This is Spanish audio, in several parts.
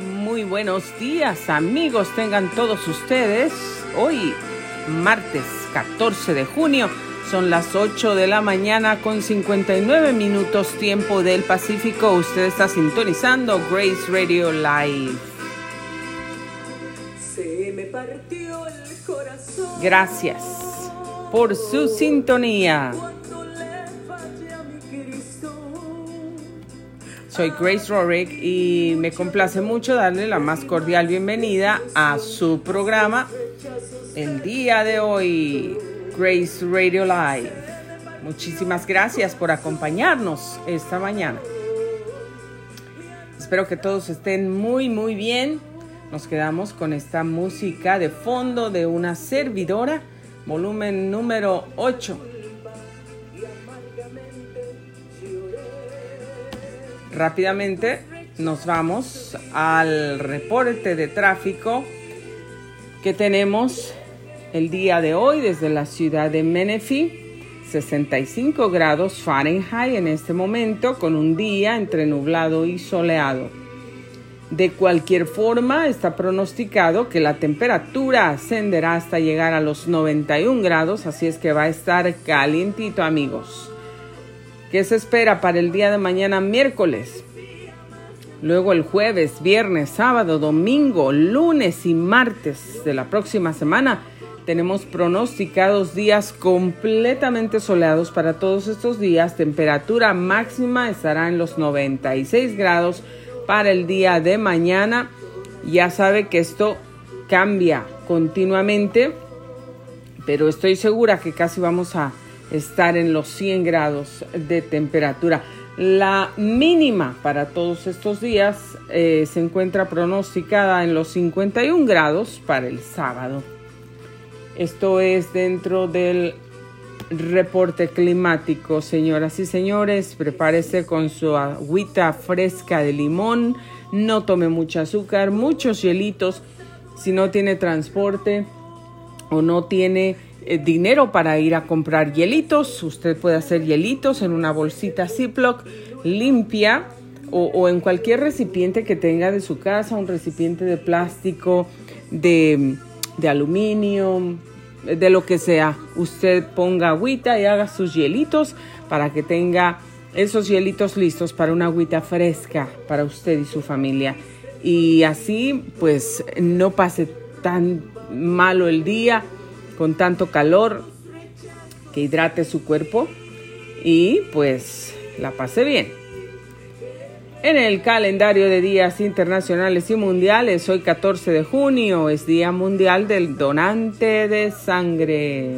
Muy buenos días amigos, tengan todos ustedes. Hoy, martes 14 de junio, son las 8 de la mañana con 59 minutos tiempo del Pacífico. Usted está sintonizando Grace Radio Live. Se me partió el corazón. Gracias por su sintonía. Soy Grace Rorick y me complace mucho darle la más cordial bienvenida a su programa el día de hoy, Grace Radio Live. Muchísimas gracias por acompañarnos esta mañana. Espero que todos estén muy, muy bien. Nos quedamos con esta música de fondo de una servidora, volumen número 8 Rápidamente nos vamos al reporte de tráfico que tenemos el día de hoy desde la ciudad de Menifee. 65 grados Fahrenheit en este momento con un día entre nublado y soleado. De cualquier forma, está pronosticado que la temperatura ascenderá hasta llegar a los 91 grados, así es que va a estar calientito amigos. ¿Qué se espera para el día de mañana miércoles? Luego el jueves, viernes, sábado, domingo, lunes y martes de la próxima semana tenemos pronosticados días completamente soleados para todos estos días. Temperatura máxima estará en los 96 grados para el día de mañana. Ya sabe que esto cambia continuamente, pero estoy segura que casi vamos a estar en los 100 grados de temperatura. La mínima para todos estos días eh, se encuentra pronosticada en los 51 grados para el sábado. Esto es dentro del reporte climático, señoras y señores. Prepárese con su agüita fresca de limón. No tome mucho azúcar, muchos hielitos. Si no tiene transporte o no tiene eh, dinero para ir a comprar hielitos. Usted puede hacer hielitos en una bolsita Ziploc limpia o, en cualquier recipiente que tenga de su casa, un recipiente de plástico, de, de aluminio, de lo que sea. Usted ponga agüita y haga sus hielitos para que tenga esos hielitos listos para una agüita fresca para usted y su familia. Y así pues no pase tan malo el día con tanto calor, que hidrate su cuerpo y pues la pase bien. En el calendario de días internacionales y mundiales, hoy 14 de junio es Día Mundial del Donante de Sangre.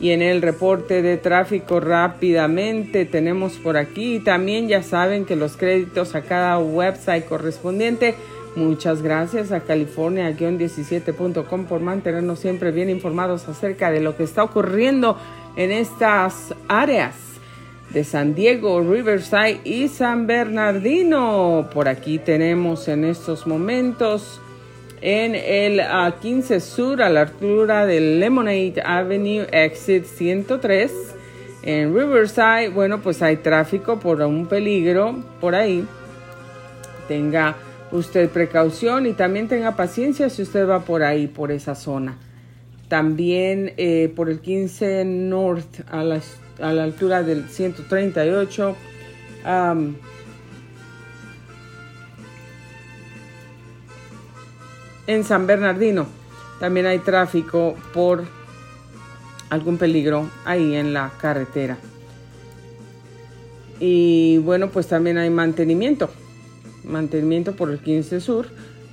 Y en el reporte de tráfico rápidamente tenemos por aquí, también ya saben que los créditos a cada website correspondiente Muchas gracias a California-17.com por mantenernos siempre bien informados acerca de lo que está ocurriendo en estas áreas de San Diego, Riverside y San Bernardino. Por aquí tenemos en estos momentos en el 15 Sur a la altura del Lemonade Avenue Exit 103. En Riverside, bueno, pues hay tráfico por un peligro por ahí. Tenga usted precaución y también tenga paciencia si usted va por ahí, por esa zona. También eh, por el 15 North a la, a la altura del 138. en San Bernardino también hay tráfico por algún peligro ahí en la carretera. Y bueno, pues también hay mantenimiento mantenimiento por el 15 Sur,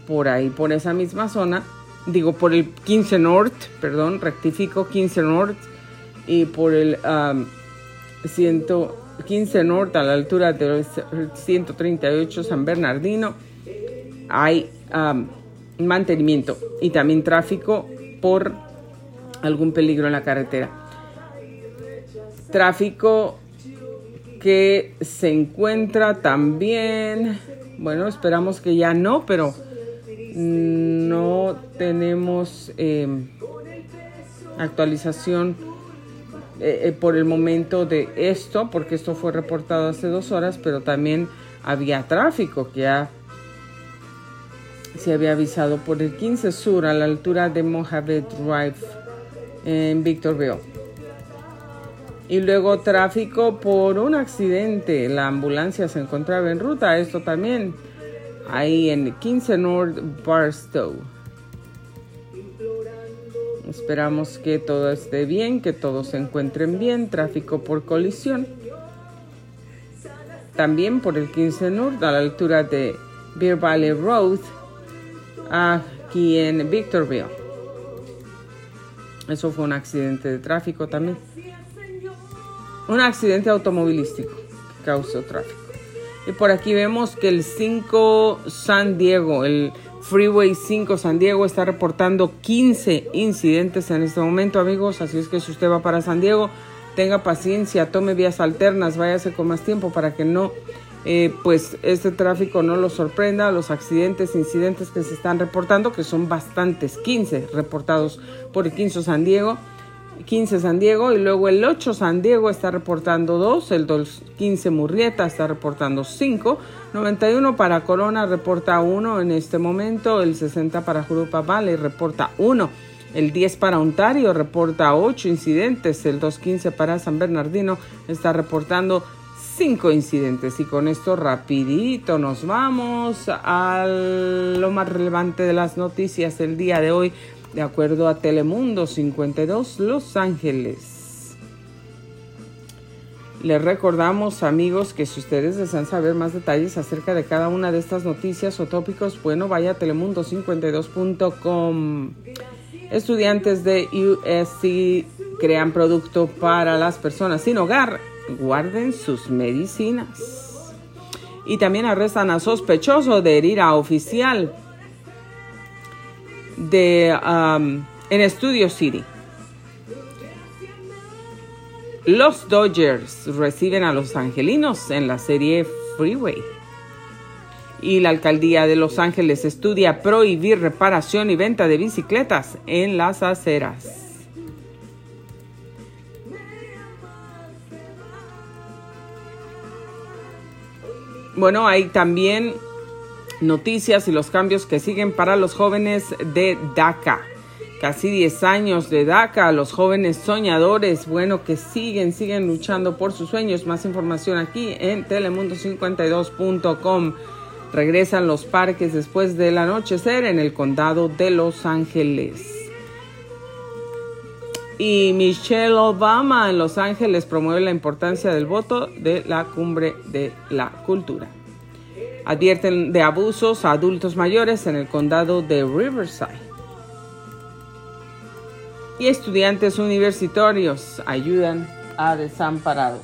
por ahí, por esa misma zona, digo por el 15 North, perdón, rectifico 15 North y por el 115 North a la altura del 138 San Bernardino hay mantenimiento y también tráfico por algún peligro en la carretera. Tráfico que se encuentra también bueno, esperamos que ya no, pero no tenemos em, actualización eh, eh, por el momento de esto, porque esto fue reportado hace dos horas, pero también había tráfico que ha se había avisado por el 15 Sur a la altura de Mojave Drive en Victorville. Y luego tráfico por un accidente. La ambulancia se encontraba en ruta. Esto también ahí en 15 North Barstow. Esperamos que todo esté bien, que todos se encuentren bien. Tráfico por colisión. También por el 15 North a la altura de Beer Valley Road aquí en Victorville. Eso fue un accidente de tráfico también. Un accidente automovilístico que causó tráfico. Y por aquí vemos que el 5 San Diego, el Freeway 5 San Diego está reportando 15 incidentes en este momento, amigos. Así es que si usted va para San Diego, tenga paciencia, tome vías alternas, váyase con más tiempo para que no eh, pues este tráfico no lo sorprenda, los accidentes, incidentes que se están reportando, que son bastantes, 15 reportados por el 15 San Diego, 15 San Diego y luego el 8 San Diego está reportando 2, el 15 Murrieta está reportando 5, 91 para Corona reporta 1 en este momento, el 60 para Jurupa Valley reporta 1. El 10 para Ontario reporta 8 incidentes, el 215 para San Bernardino está reportando cinco incidentes y con esto rapidito nos vamos a lo más relevante de las noticias del día de hoy de acuerdo a Telemundo 52 Los Ángeles. Les recordamos amigos que si ustedes desean saber más detalles acerca de cada una de estas noticias o tópicos, bueno, vaya a telemundo52.com. Estudiantes de USC crean producto para las personas sin hogar guarden sus medicinas. Y también arrestan a sospechoso de herir a oficial de, en Studio City. Los Dodgers reciben a los angelinos en la serie Freeway. Y la alcaldía de Los Ángeles estudia prohibir reparación y venta de bicicletas en las aceras. Bueno, hay también noticias y los cambios que siguen para los jóvenes de DACA. Casi 10 años de DACA, los jóvenes soñadores, bueno, que siguen, siguen luchando por sus sueños. Más información aquí en telemundo52.com. Regresan los parques después del anochecer en el condado de Los Ángeles. Y Michelle Obama en Los Ángeles promueve la importancia del voto de la cumbre de la cultura. Advierten de abusos a adultos mayores en el condado de Riverside. Y estudiantes universitarios ayudan a desamparados.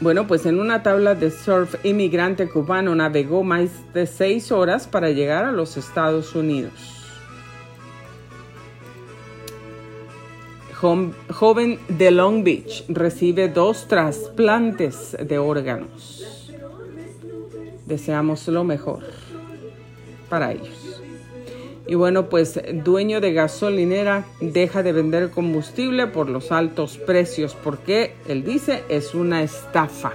Bueno, pues en una tabla de surf, inmigrante cubano navegó más de seis horas para llegar a los Estados Unidos. Joven de Long Beach recibe dos trasplantes de órganos. Deseamos lo mejor para ellos. Y bueno, pues dueño de gasolinera deja de vender combustible por los altos precios, porque él dice es una estafa.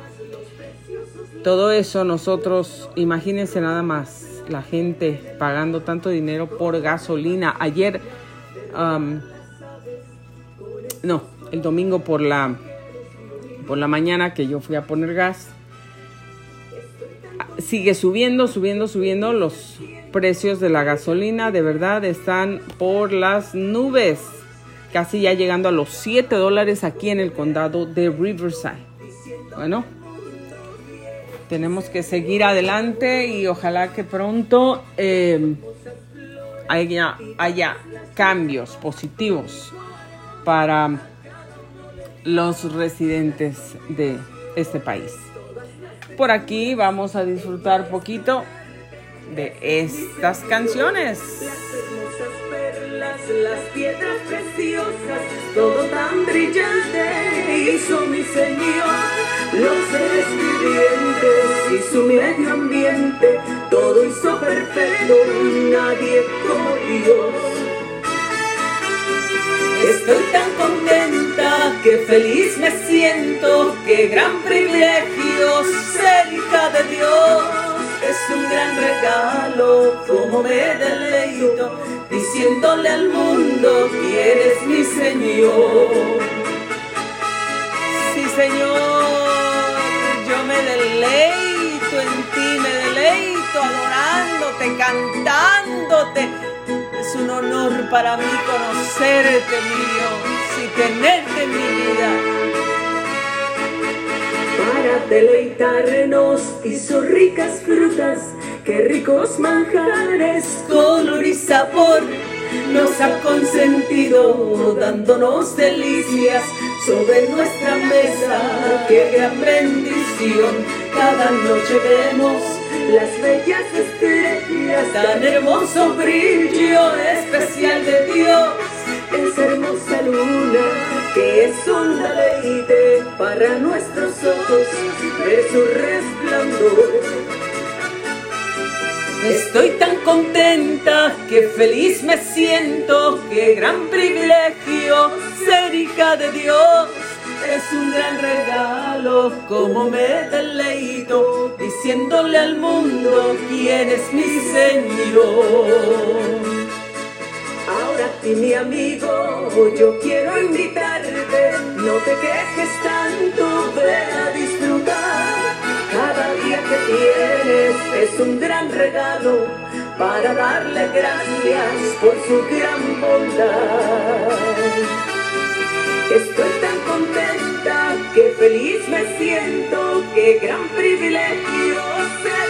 Todo eso nosotros, imagínense nada más, la gente pagando tanto dinero por gasolina. Ayer, no, el domingo por la, por la mañana que yo fui a poner gas, sigue subiendo, subiendo, subiendo los precios de la gasolina de verdad están por las nubes, casi ya llegando a los 7 dólares aquí en el condado de Riverside. Bueno, tenemos que seguir adelante y ojalá que pronto eh, haya, haya cambios positivos para los residentes de este país. Por aquí vamos a disfrutar poquito de estas canciones. Las piedras preciosas, todo tan brillante hizo mi Señor. Los seres vivientes y su medio ambiente, todo hizo perfecto, nadie como Dios. Estoy tan contenta que feliz me siento, qué gran privilegio ser hija de Dios. Es un gran regalo, como me deleito, diciéndole al mundo quién es mi Señor. Sí, Señor, yo me deleito en ti, me deleito adorándote, cantándote. Es un honor para mí conocerte, mi Dios, y tenerte en mi vida. Para deleitarnos hizo ricas frutas, qué ricos manjares, color y sabor. Nos ha consentido dándonos delicias sobre nuestra mesa, qué gran bendición. Cada noche vemos las bellas estrellas, tan hermoso brillo especial de Dios. Esa hermosa luna que es un deleite para nuestros ojos ver su resplandor. Estoy tan contenta que feliz me siento, qué gran privilegio ser hija de Dios. Es un gran regalo, como me deleito, diciéndole al mundo quién es mi Señor. Ahora ti mi amigo, yo quiero invitarte, no te quejes tanto, ven a disfrutar. Cada día que tienes es un gran regalo para darle gracias por su gran bondad. Estoy tan contenta que feliz me siento, qué gran privilegio ser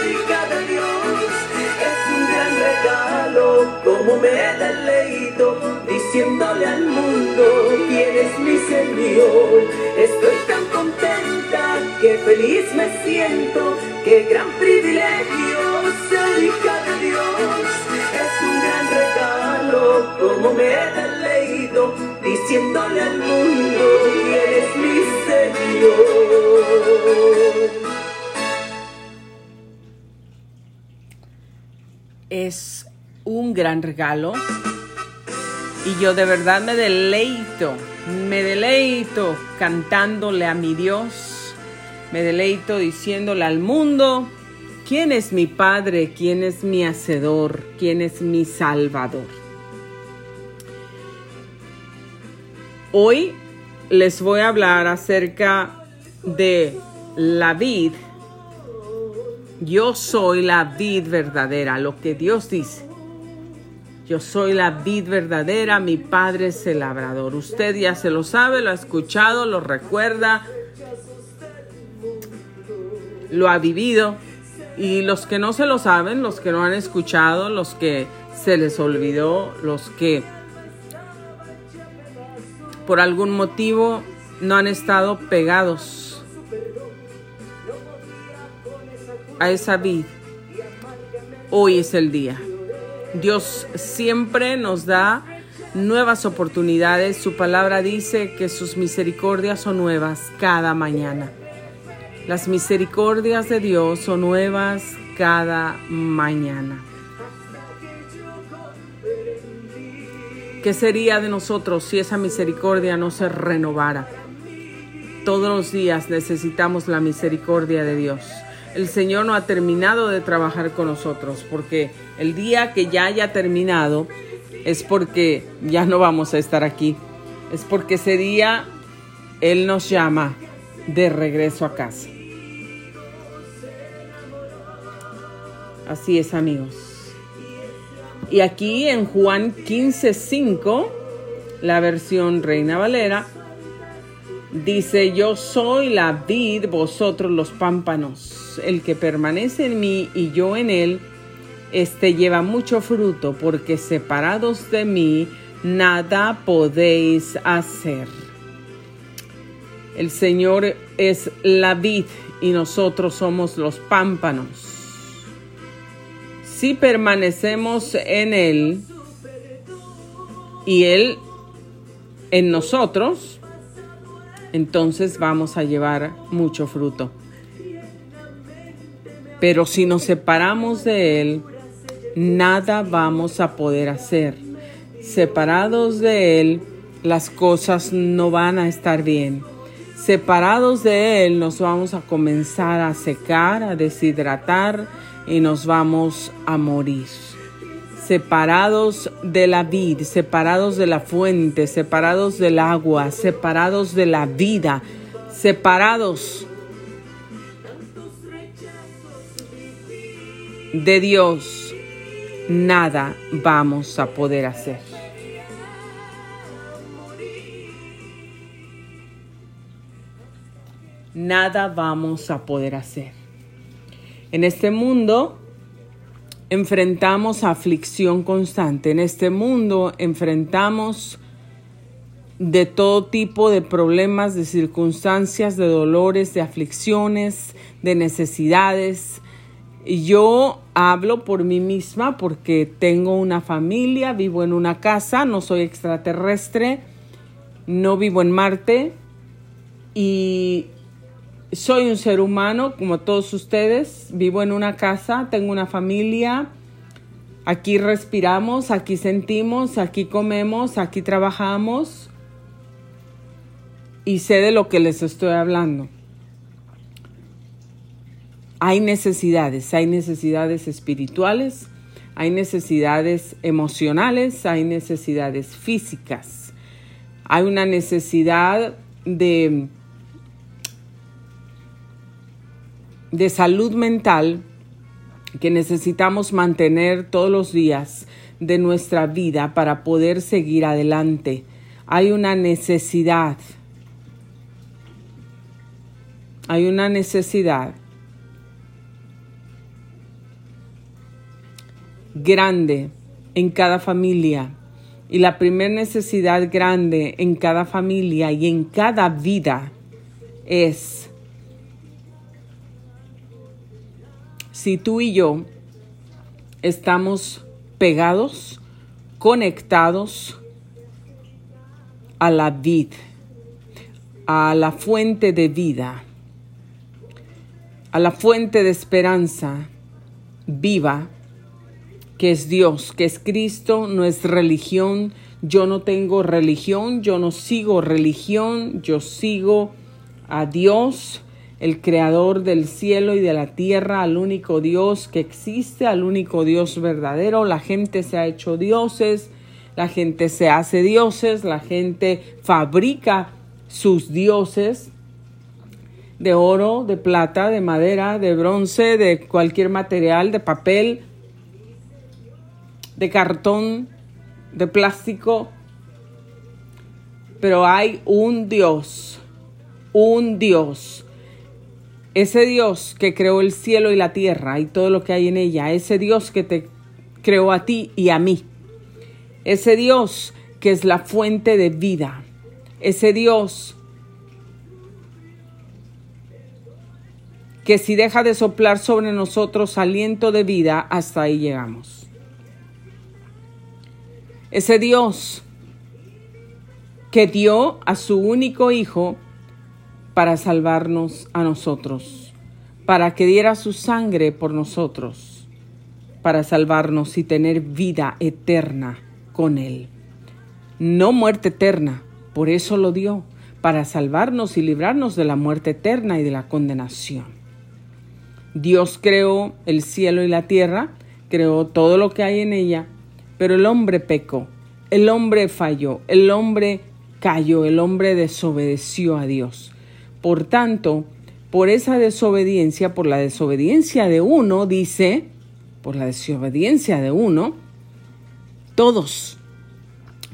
como me deleito, diciéndole al mundo quién es mi Señor. Estoy tan contenta que feliz me siento, qué gran privilegio ser hija de Dios. Es un gran regalo, como me deleito, diciéndole al mundo quién es mi Señor. Es un gran regalo y yo de verdad me deleito, me deleito cantándole a mi Dios, me deleito diciéndole al mundo quién es mi Padre, quién es mi Hacedor, quién es mi Salvador. Hoy les voy a hablar acerca de la vid. Yo soy la vid verdadera, lo que Dios dice. Yo soy la vid verdadera, mi padre es el labrador. Usted ya se lo sabe, lo ha escuchado, lo recuerda, lo ha vivido. Y los que no se lo saben, los que no han escuchado, los que se les olvidó, los que por algún motivo no han estado pegados a esa vid, hoy es el día. Dios siempre nos da nuevas oportunidades. Su palabra dice que sus misericordias son nuevas cada mañana. Las misericordias de Dios son nuevas cada mañana. ¿Qué sería de nosotros si esa misericordia no se renovara? Todos los días necesitamos la misericordia de Dios. El Señor no ha terminado de trabajar con nosotros porque el día que ya haya terminado es porque ya no vamos a estar aquí. Es porque ese día Él nos llama de regreso a casa. Así es amigos. Y aquí en Juan 15:5, la versión Reina Valera, dice, yo soy la vid, vosotros los pámpanos. El que permanece en mí y yo en él, este lleva mucho fruto, porque separados de mí, nada podéis hacer. El Señor es la vid y nosotros somos los pámpanos. Si permanecemos en Él y Él en nosotros, entonces vamos a llevar mucho fruto. Pero si nos separamos de Él, nada vamos a poder hacer. Separados de Él, las cosas no van a estar bien. Separados de Él, nos vamos a comenzar a secar, a deshidratar y nos vamos a morir separados de la vid, separados de la fuente, separados del agua, separados de la vida, separados de Dios, nada vamos a poder hacer. Nada vamos a poder hacer. En este mundo enfrentamos aflicción constante. En este mundo enfrentamos de todo tipo de problemas, de circunstancias, de dolores, de aflicciones, de necesidades. Yo hablo por mí misma porque tengo una familia, vivo en una casa, no soy extraterrestre, no vivo en Marte y soy un ser humano como todos ustedes, vivo en una casa, tengo una familia, aquí respiramos, aquí sentimos, aquí comemos, aquí trabajamos y sé de lo que les estoy hablando. Hay necesidades, hay necesidades espirituales, hay necesidades emocionales, hay necesidades físicas, hay una necesidad de de salud mental que necesitamos mantener todos los días de nuestra vida para poder seguir adelante. Hay una necesidad. Hay una necesidad grande en cada familia. Y la primera necesidad grande en cada familia y en cada vida es si tú y yo estamos pegados, conectados a la vid, a la fuente de vida, a la fuente de esperanza viva, que es Dios, que es Cristo, no es religión. Yo no tengo religión, yo no sigo religión, yo sigo a Dios el creador del cielo y de la tierra, al único Dios que existe, al único Dios verdadero. La gente se ha hecho dioses, la gente se hace dioses, la gente fabrica sus dioses de oro, de plata, de madera, de bronce, de cualquier material, de papel, de cartón, de plástico. Pero hay un Dios, un Dios ese Dios que creó el cielo y la tierra y todo lo que hay en ella, ese Dios que te creó a ti y a mí, ese Dios que es la fuente de vida, ese Dios que si deja de soplar sobre nosotros aliento de vida, hasta ahí llegamos. Ese Dios que dio a su único Hijo para salvarnos a nosotros, para que diera su sangre por nosotros, para salvarnos y tener vida eterna con Él. No muerte eterna, por eso lo dio, para salvarnos y librarnos de la muerte eterna y de la condenación. Dios creó el cielo y la tierra, creó todo lo que hay en ella, pero el hombre pecó, el hombre falló, el hombre cayó, el hombre desobedeció a Dios. Por tanto, por esa desobediencia, por la desobediencia de uno, dice, por la desobediencia de uno, todos,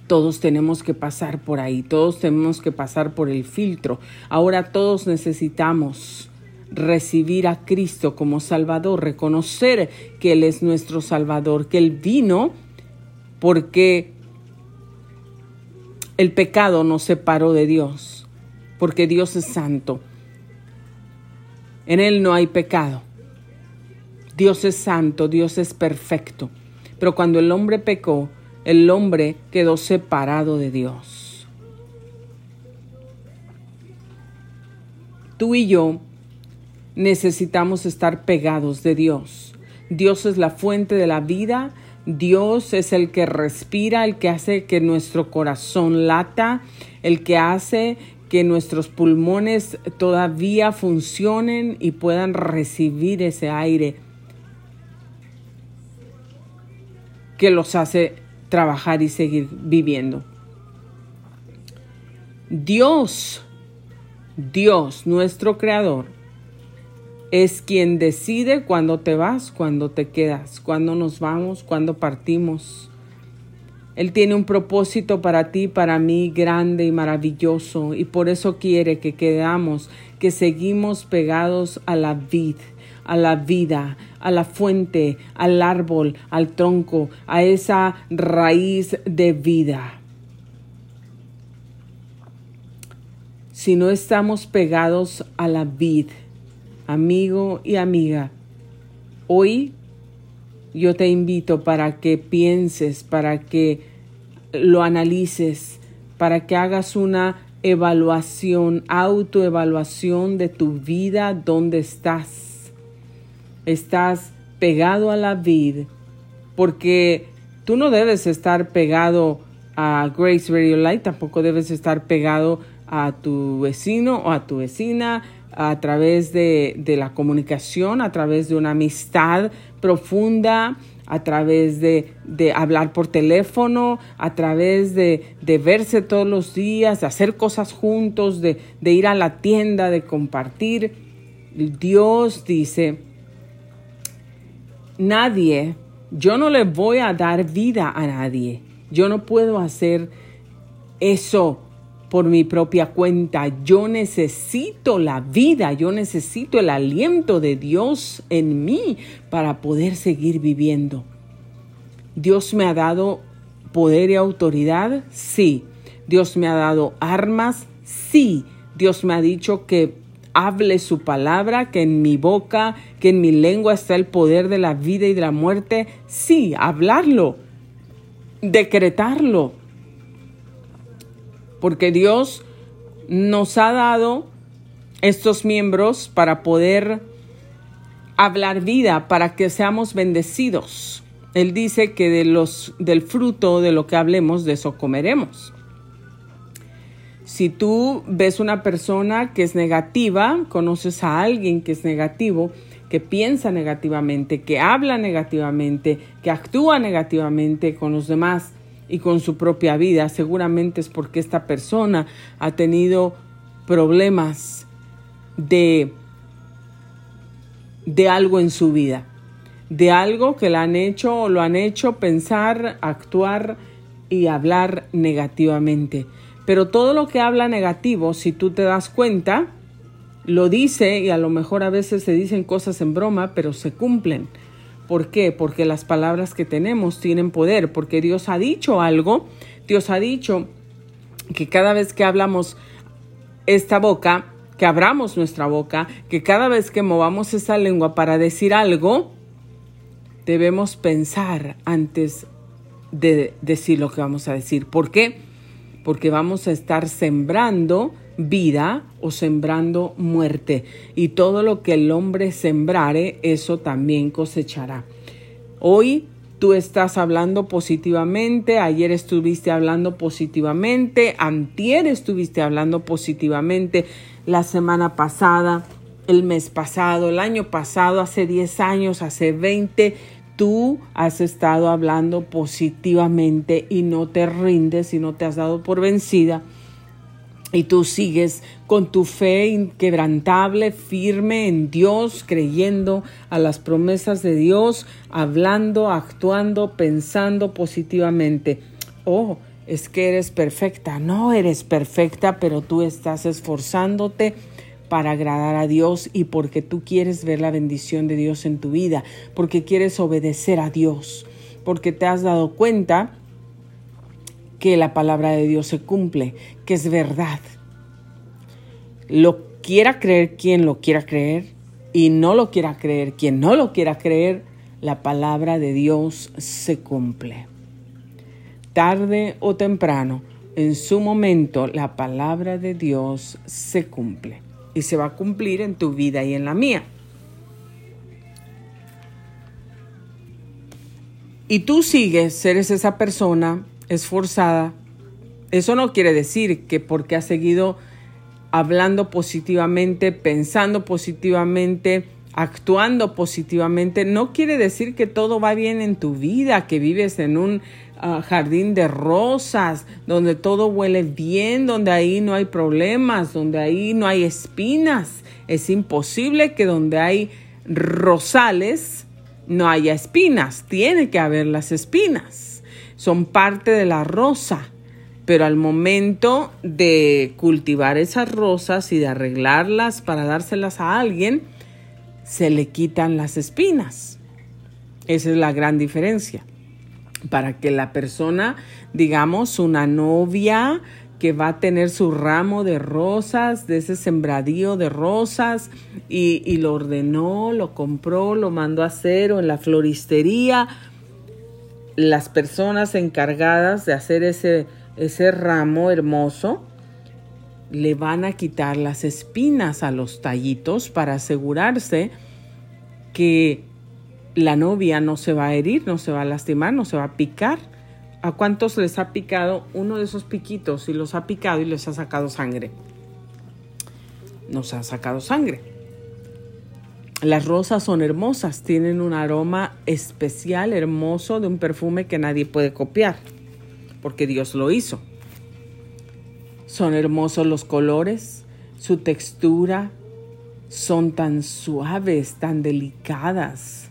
todos tenemos que pasar por ahí, todos tenemos que pasar por el filtro. Ahora todos necesitamos recibir a Cristo como Salvador, reconocer que Él es nuestro Salvador, que Él vino porque el pecado nos separó de Dios porque Dios es santo. En Él no hay pecado. Dios es santo, Dios es perfecto. Pero cuando el hombre pecó, el hombre quedó separado de Dios. Tú y yo necesitamos estar pegados de Dios. Dios es la fuente de la vida, Dios es el que respira, el que hace que nuestro corazón lata, el que hace que nuestros pulmones todavía funcionen y puedan recibir ese aire que los hace trabajar y seguir viviendo. Dios, Dios, nuestro creador, es quien decide cuándo te vas, cuándo te quedas, cuándo nos vamos, cuándo partimos. Él tiene un propósito para ti, para mí, grande y maravilloso, y por eso quiere que quedamos, que seguimos pegados a la vid, a la vida, a la fuente, al árbol, al tronco, a esa raíz de vida. Si no estamos pegados a la vid, amigo y amiga, hoy yo te invito para que pienses, para que lo analices, para que hagas una evaluación, autoevaluación de tu vida, dónde estás. Estás pegado a la vid, porque tú no debes estar pegado a Grace Radio Light, tampoco debes estar pegado a tu vecino o a tu vecina, a través de, la comunicación, a través de una amistad profunda, a través de, hablar por teléfono, a través de, verse todos los días, de hacer cosas juntos, de, de ir a la tienda, de compartir. Dios dice, nadie, yo no le voy a dar vida a nadie. Yo no puedo hacer eso por mi propia cuenta. Yo necesito la vida, yo necesito el aliento de Dios en mí para poder seguir viviendo. Dios me ha dado poder y autoridad, sí. Dios me ha dado armas, sí. Dios me ha dicho que hable su palabra, que en mi boca, que en mi lengua está el poder de la vida y de la muerte, sí, hablarlo, decretarlo, porque Dios nos ha dado estos miembros para poder hablar vida, para que seamos bendecidos. Él dice que de los, del fruto de lo que hablemos, de eso comeremos. Si tú ves una persona que es negativa, conoces a alguien que es negativo, que piensa negativamente, que habla negativamente, que actúa negativamente con los demás, y con su propia vida, seguramente es porque esta persona ha tenido problemas de, de algo en su vida, de algo que le han hecho o lo han hecho pensar, actuar y hablar negativamente. Pero todo lo que habla negativo, si tú te das cuenta, lo dice y a lo mejor a veces se dicen cosas en broma, pero se cumplen. ¿Por qué? Porque las palabras que tenemos tienen poder, porque Dios ha dicho algo, Dios ha dicho que cada vez que hablamos esta boca, que abramos nuestra boca, que cada vez que movamos esa lengua para decir algo, debemos pensar antes de decir lo que vamos a decir. ¿Por qué? Porque vamos a estar sembrando vida o sembrando muerte. Y todo lo que el hombre sembrare, eso también cosechará. Hoy tú estás hablando positivamente, ayer estuviste hablando positivamente, antier estuviste hablando positivamente, la semana pasada, el mes pasado, el año pasado, hace 10 años, hace 20, tú has estado hablando positivamente y no te rindes y no te has dado por vencida y tú sigues con tu fe inquebrantable, firme en Dios, creyendo a las promesas de Dios, hablando, actuando, pensando positivamente. Oh, es que eres perfecta. No eres perfecta, pero tú estás esforzándote para agradar a Dios y porque tú quieres ver la bendición de Dios en tu vida, porque quieres obedecer a Dios, porque te has dado cuenta que la palabra de Dios se cumple, que es verdad. Lo quiera creer quien lo quiera creer y no lo quiera creer quien no lo quiera creer, la palabra de Dios se cumple. Tarde o temprano, en su momento, la palabra de Dios se cumple y se va a cumplir en tu vida y en la mía. y tú sigues, eres esa persona esforzada, eso no quiere decir que porque has seguido hablando positivamente, pensando positivamente, actuando positivamente, no quiere decir que todo va bien en tu vida, que vives en un ah, jardín de rosas, donde todo huele bien, donde ahí no hay problemas, donde ahí no hay espinas. Es imposible que donde hay rosales no haya espinas, tiene que haber las espinas. Son parte de la rosa. Pero al momento de cultivar esas rosas y de arreglarlas para dárselas a alguien, se le quitan las espinas. Esa es la gran diferencia. Para que la persona, digamos, una novia que va a tener su ramo de rosas, de ese sembradío de rosas, y, lo ordenó, lo compró, lo mandó a hacer o en la floristería, las personas encargadas de hacer ese ese ramo hermoso, le van a quitar las espinas a los tallitos para asegurarse que la novia no se va a herir, no se va a lastimar, no se va a picar. ¿A cuántos les ha picado uno de esos piquitos y los ha picado y les ha sacado sangre? Nos ha sacado sangre. Las rosas son hermosas, tienen un aroma especial, hermoso, de un perfume que nadie puede copiar porque Dios lo hizo. Son hermosos los colores, su textura, son tan suaves, tan delicadas,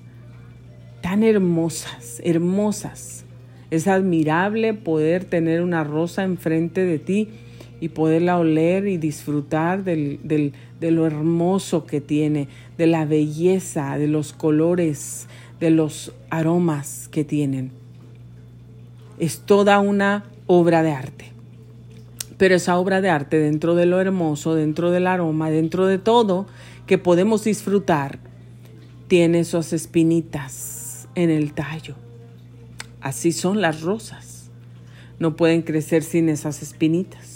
tan hermosas, hermosas. Es admirable poder tener una rosa enfrente de ti y poderla oler y disfrutar de lo hermoso que tiene, de la belleza, de los colores, de los aromas que tienen es toda una obra de arte. Pero esa obra de arte, dentro de lo hermoso, dentro del aroma, dentro de todo que podemos disfrutar, tiene esas espinitas en el tallo. Así son las rosas. No pueden crecer sin esas espinitas.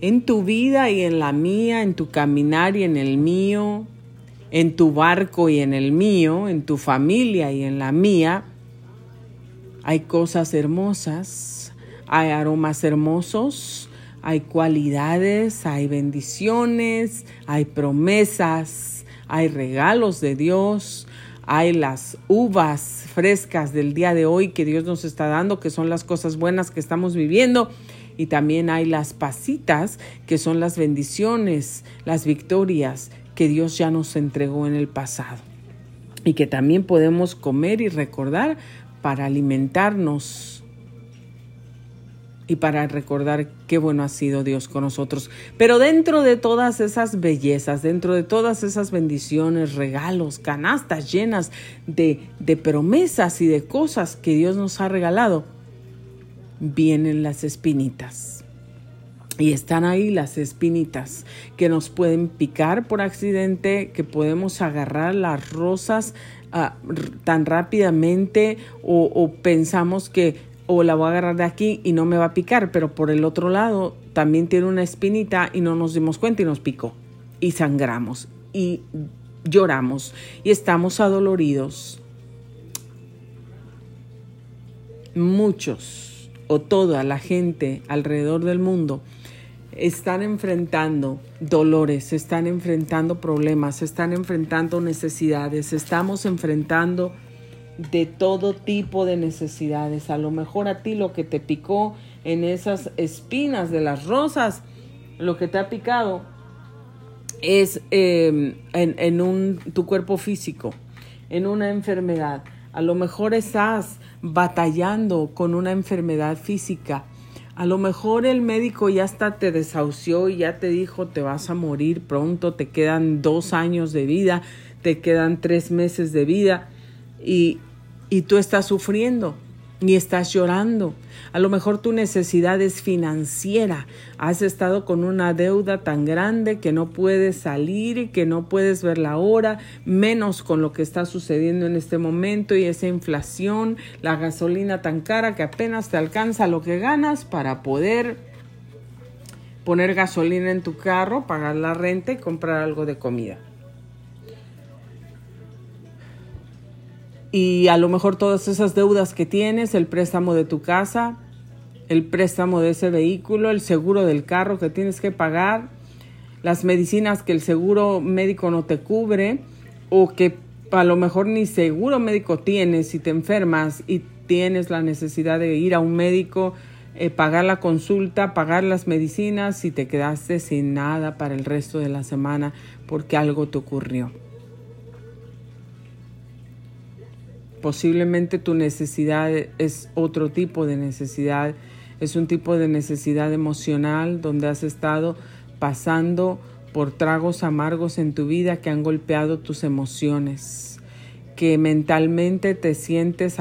En tu vida y en la mía, en tu caminar y en el mío, en tu barco y en el mío, en tu familia y en la mía, hay cosas hermosas, hay aromas hermosos, hay cualidades, hay bendiciones, hay promesas, hay regalos de Dios, hay las uvas frescas del día de hoy que Dios nos está dando, que son las cosas buenas que estamos viviendo. Y también hay las pasitas, que son las bendiciones, las victorias que Dios ya nos entregó en el pasado. Y que también podemos comer y recordar para alimentarnos y para recordar qué bueno ha sido Dios con nosotros. Pero dentro de todas esas bellezas, dentro de todas esas bendiciones, regalos, canastas llenas de, de promesas y de cosas que Dios nos ha regalado, vienen las espinitas. Y están ahí las espinitas que nos pueden picar por accidente, que podemos agarrar las rosas Ah, tan rápidamente o, pensamos que o la voy a agarrar de aquí y no me va a picar, pero por el otro lado también tiene una espinita y no nos dimos cuenta y nos picó y sangramos y lloramos y estamos adoloridos. Muchos o toda la gente alrededor del mundo están enfrentando dolores, están enfrentando problemas, están enfrentando necesidades, estamos enfrentando de todo tipo de necesidades. A lo mejor a ti lo que te picó en esas espinas de las rosas, lo que te ha picado es em, en, en un, tu cuerpo físico, en una enfermedad. A lo mejor estás batallando con una enfermedad física. A lo mejor el médico ya hasta te desahució y ya te dijo te vas a morir pronto, te quedan dos años de vida, te quedan tres meses de vida y, y tú estás sufriendo ni estás llorando. A lo mejor tu necesidad es financiera. Has estado con una deuda tan grande que no puedes salir y que no puedes ver la hora, menos con lo que está sucediendo en este momento y esa inflación, la gasolina tan cara que apenas te alcanza lo que ganas para poder poner gasolina en tu carro, pagar la renta y comprar algo de comida. Y a lo mejor todas esas deudas que tienes, el préstamo de tu casa, el préstamo de ese vehículo, el seguro del carro que tienes que pagar, las medicinas que el seguro médico no te cubre o que a lo mejor ni seguro médico tienes si te enfermas y tienes la necesidad de ir a un médico, eh, pagar la consulta, pagar las medicinas y te quedaste sin nada para el resto de la semana porque algo te ocurrió. Posiblemente tu necesidad es otro tipo de necesidad, es un tipo de necesidad emocional donde has estado pasando por tragos amargos en tu vida que han golpeado tus emociones, que mentalmente te sientes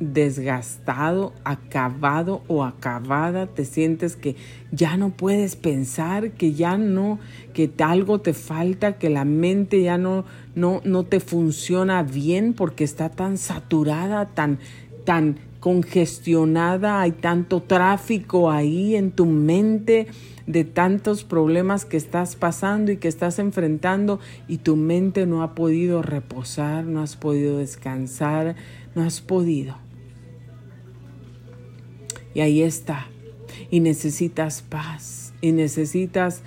desgastado, acabado o acabada, te sientes que ya no puedes pensar, que ya no, que algo te falta, que la mente ya no, no, no te funciona bien porque está tan saturada, tan, tan congestionada, hay tanto tráfico ahí en tu mente de tantos problemas que estás pasando y que estás enfrentando y tu mente no ha podido reposar, no has podido descansar, no has podido. Y ahí está. Y necesitas paz. Y necesitas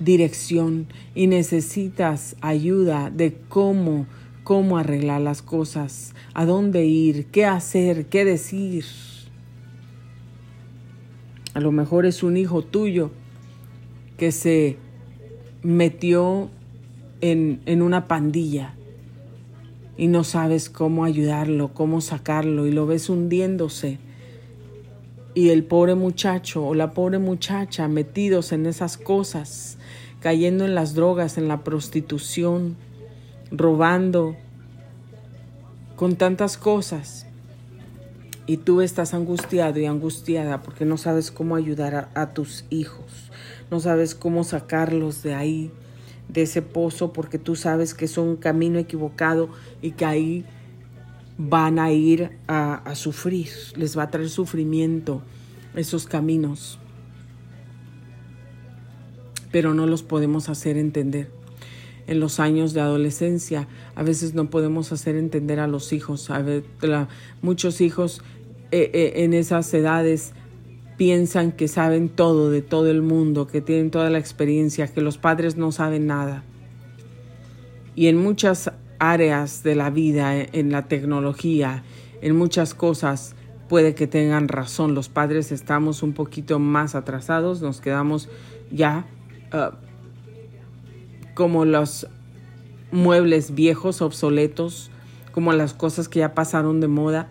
dirección. Y necesitas ayuda de cómo, cómo arreglar las cosas. A dónde ir. Qué hacer. Qué decir. A lo mejor es un hijo tuyo que se metió en, en una pandilla y no sabes cómo ayudarlo, cómo sacarlo y lo ves hundiéndose y el pobre muchacho o la pobre muchacha metidos en esas cosas, cayendo en las drogas, en la prostitución, robando, con tantas cosas. Y tú estás angustiado y angustiada porque no sabes cómo ayudar a, tus hijos, no sabes cómo sacarlos de ahí, de ese pozo, porque tú sabes que es un camino equivocado y que ahí van a ir a, sufrir, les va a traer sufrimiento esos caminos, pero no los podemos hacer entender. En los años de adolescencia a veces no podemos hacer entender a los hijos. A muchos hijos eh, eh, en esas edades piensan que saben todo de todo el mundo, que tienen toda la experiencia, que los padres no saben nada. Y en muchas áreas de la vida, en la tecnología, en muchas cosas, puede que tengan razón. Los padres estamos un poquito más atrasados, nos quedamos ya ah, como los muebles viejos, obsoletos, como las cosas que ya pasaron de moda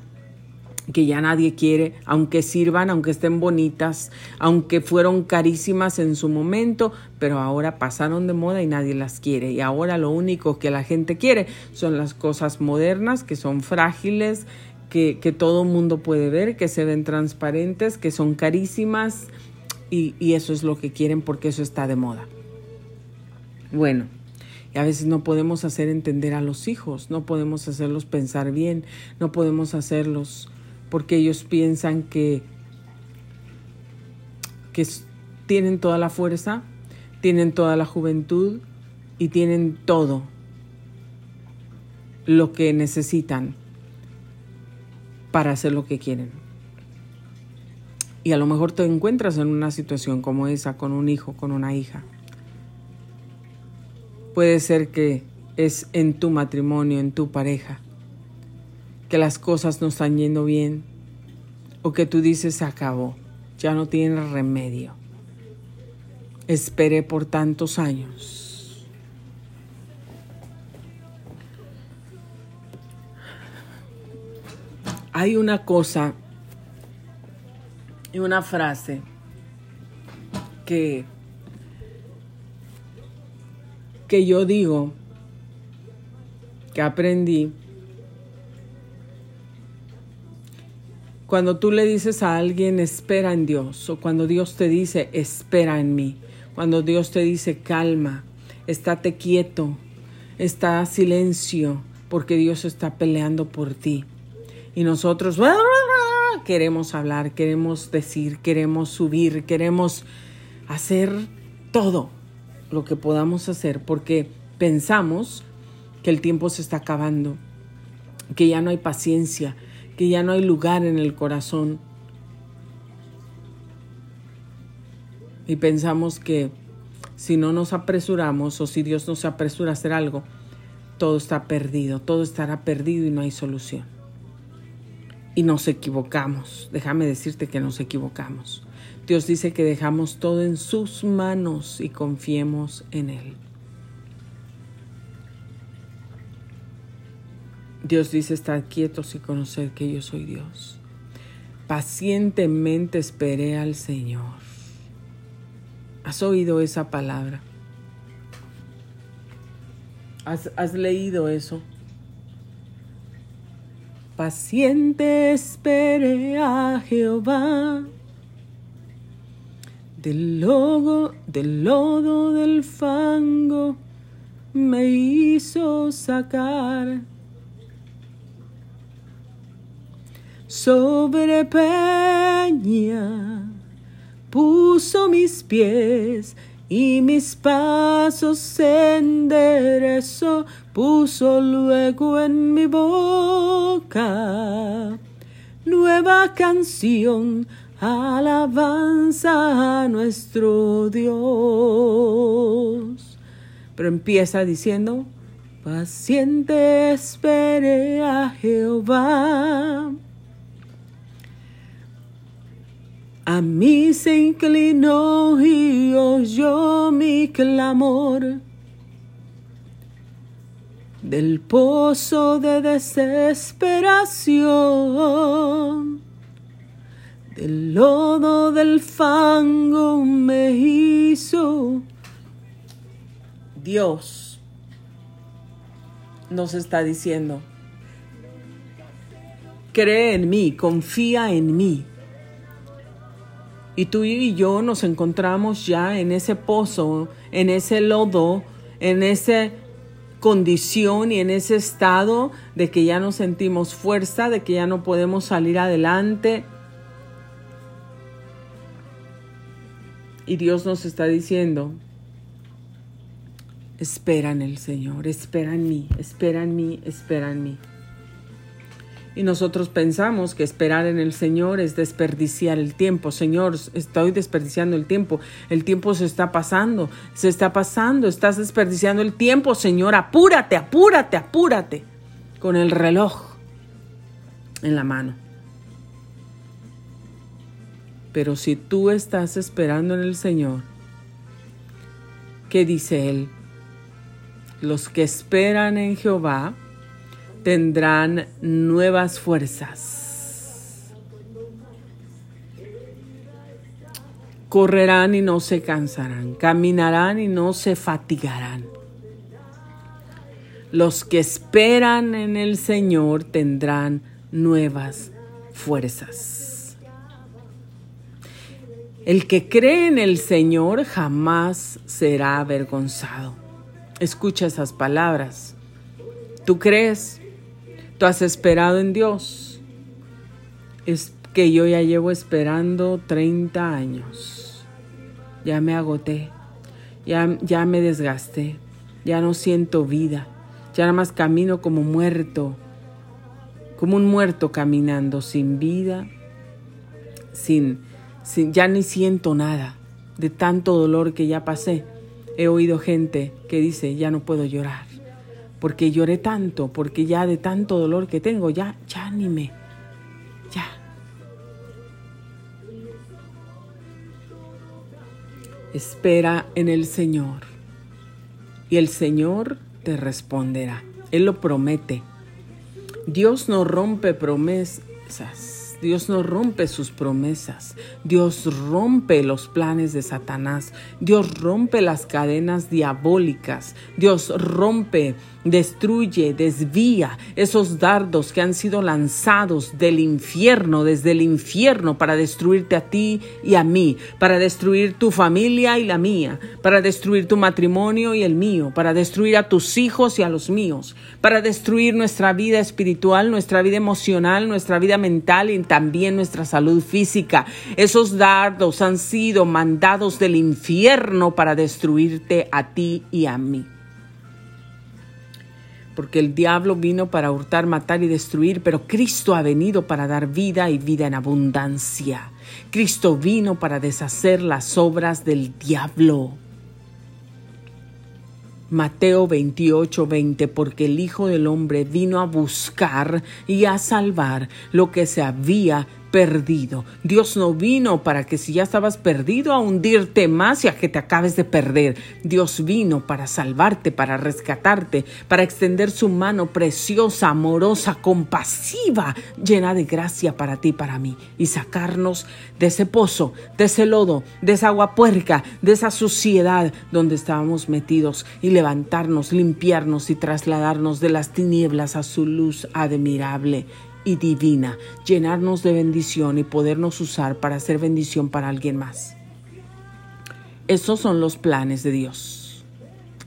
que ya nadie quiere, aunque sirvan, aunque estén bonitas, aunque fueron carísimas en su momento, pero ahora pasaron de moda y nadie las quiere. Y ahora lo único que la gente quiere son las cosas modernas, que son frágiles, que, que todo mundo puede ver, que se ven transparentes, que son carísimas y, y eso es lo que quieren porque eso está de moda. Bueno, a veces no podemos hacer entender a los hijos, no podemos hacerlos pensar bien, no podemos hacerlos porque ellos piensan que, tienen toda la fuerza, tienen toda la juventud y tienen todo lo que necesitan para hacer lo que quieren. Y a lo mejor te encuentras en una situación como esa con un hijo, con una hija. Puede ser que es en tu matrimonio, en tu pareja que las cosas no están yendo bien o que tú dices se acabó, ya no tiene remedio. Esperé por tantos años. Hay una cosa y una frase que que yo digo que aprendí Cuando tú le dices a alguien espera en Dios o cuando Dios te dice espera en mí, cuando Dios te dice calma, estate quieto, está silencio, porque Dios está peleando por ti. Y nosotros queremos hablar, queremos decir, queremos subir, queremos hacer todo lo que podamos hacer porque pensamos que el tiempo se está acabando que ya no hay paciencia, que ya no hay lugar en el corazón. Y pensamos que si no nos apresuramos o si Dios nos apresura a hacer algo, todo está perdido, todo estará perdido y no hay solución. Y nos equivocamos, déjame decirte que nos equivocamos. Dios dice que dejamos todo en sus manos y confiemos en Él. Dios dice estar quietos y conocer que yo soy Dios. Pacientemente esperé al Señor. ¿Has oído esa palabra? ¿Has, leído eso? Paciente esperé a Jehová. Del lodo del fango me hizo sacar sobre peña puso mis pies y mis pasos enderezó, puso luego en mi boca nueva canción, alabanza a nuestro Dios. Pero empieza diciendo, paciente espere a Jehová A mí se inclinó y oyó mi clamor. Del pozo de desesperación, del lodo del fango me hizo. Dios nos está diciendo, cree en mí, confía en mí y tú y yo nos encontramos ya en ese pozo, en ese lodo, en esa condición y en ese estado de que ya no sentimos fuerza, de que ya no podemos salir adelante. Y Dios nos está diciendo, espera en el Señor, espera en mí, espera en mí, espera en mí. Y nosotros pensamos que esperar en el Señor es desperdiciar el tiempo. Señor, estoy desperdiciando el tiempo. El tiempo se está pasando, se está pasando. Estás desperdiciando el tiempo, Señor. Apúrate, apúrate, apúrate. Con el reloj en la mano. Pero si tú estás esperando en el Señor, ¿qué dice Él? Los que esperan en Jehová, tendrán nuevas fuerzas. Correrán y no se cansarán, caminarán y no se fatigarán. Los que esperan en el Señor tendrán nuevas fuerzas. El que cree en el Señor jamás será avergonzado. Escucha esas palabras. ¿Tú crees? Tú has esperado en Dios. Es que yo ya llevo esperando 30 años. Ya me agoté. Ya, ya me desgasté. Ya no siento vida. Ya nada más camino como muerto. Como un muerto caminando sin vida. Sin, sin, ya ni siento nada de tanto dolor que ya pasé. He oído gente que dice, ya no puedo llorar porque lloré tanto, porque ya de tanto dolor que tengo, ya, ya ni me, ya. Espera en el Señor y el Señor te responderá. Él lo promete. Dios no rompe promesas. Dios no rompe sus promesas. Dios rompe los planes de Satanás. Dios rompe las cadenas diabólicas. Dios rompe destruye, desvía esos dardos que han sido lanzados del infierno, desde el infierno, para destruirte a ti y a mí, para destruir tu familia y la mía, para destruir tu matrimonio y el mío, para destruir a tus hijos y a los míos, para destruir nuestra vida espiritual, nuestra vida emocional, nuestra vida mental también nuestra salud física. Esos dardos han sido mandados del infierno para destruirte a ti y a mí. porque el diablo vino para hurtar, matar y destruir, pero Cristo ha venido para dar vida y vida en abundancia. Cristo vino para deshacer las obras del diablo. Mateo 28, 20, porque el Hijo del Hombre vino a buscar y a salvar lo que se había perdido. Dios no vino para que si ya estabas perdido a hundirte más y a que te acabes de perder. Dios vino para salvarte, para rescatarte, para extender su mano preciosa, amorosa, compasiva, llena de gracia para ti y para mí y sacarnos de ese pozo, de ese lodo, de esa agua puerca, de esa suciedad donde estábamos metidos y levantarnos, limpiarnos y trasladarnos de las tinieblas a su luz admirable y divina, llenarnos de bendición y podernos usar para hacer bendición para alguien más. Esos son los planes de Dios.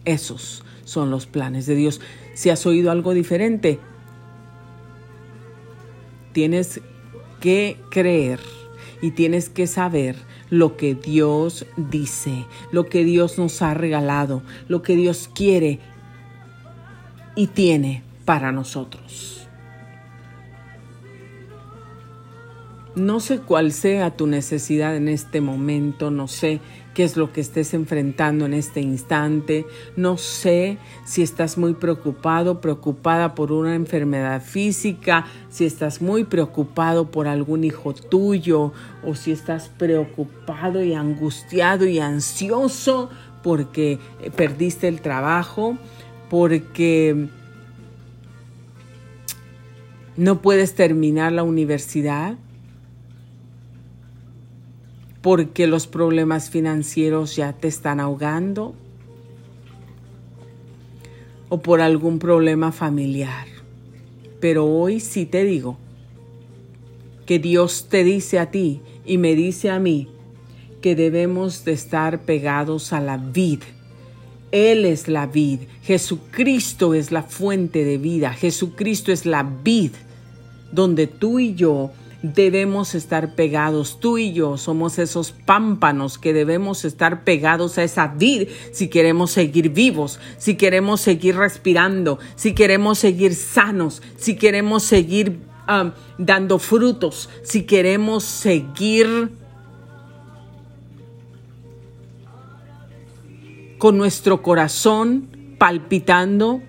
Esos son los planes de Dios. Si has oído algo diferente, tienes que creer y tienes que saber lo que Dios dice, lo que Dios nos ha regalado, lo que Dios quiere y tiene para nosotros. No sé cuál sea tu necesidad en este momento, no sé qué es lo que estés enfrentando en este instante, no sé si estás muy preocupado, preocupada por una enfermedad física, si estás muy preocupado por algún hijo tuyo o si estás preocupado y angustiado y ansioso porque eh, perdiste el trabajo, porque no puedes terminar la universidad porque los problemas financieros ya te están ahogando o por algún problema familiar. Pero hoy sí te digo que Dios te dice a ti y me dice a mí que debemos de estar pegados a la vid. Él es la vid. Jesucristo es la fuente de vida. Jesucristo es la vid donde tú y yo debemos estar pegados. Tú y yo somos esos pámpanos que debemos estar pegados a esa vid si queremos seguir vivos, si queremos seguir respirando, si queremos seguir sanos, si queremos seguir um, dando frutos, si queremos seguir con nuestro corazón palpitando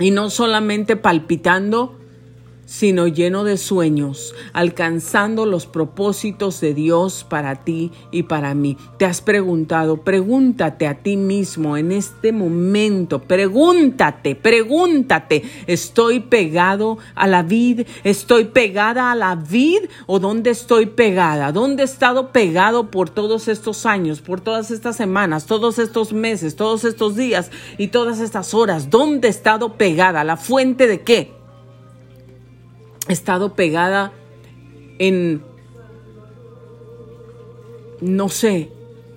y no solamente palpitando, sino lleno de sueños, alcanzando los propósitos de Dios para ti y para mí. Te has preguntado, pregúntate a ti mismo en este momento, pregúntate, pregúntate, ¿estoy pegado a la vid? ¿Estoy pegada a la vid o dónde estoy pegada? ¿Dónde he estado pegado por todos estos años, por todas estas semanas, todos estos meses, todos estos días y todas estas horas? ¿Dónde he estado pegada? ¿La fuente de qué? Estado pegada en, no sé,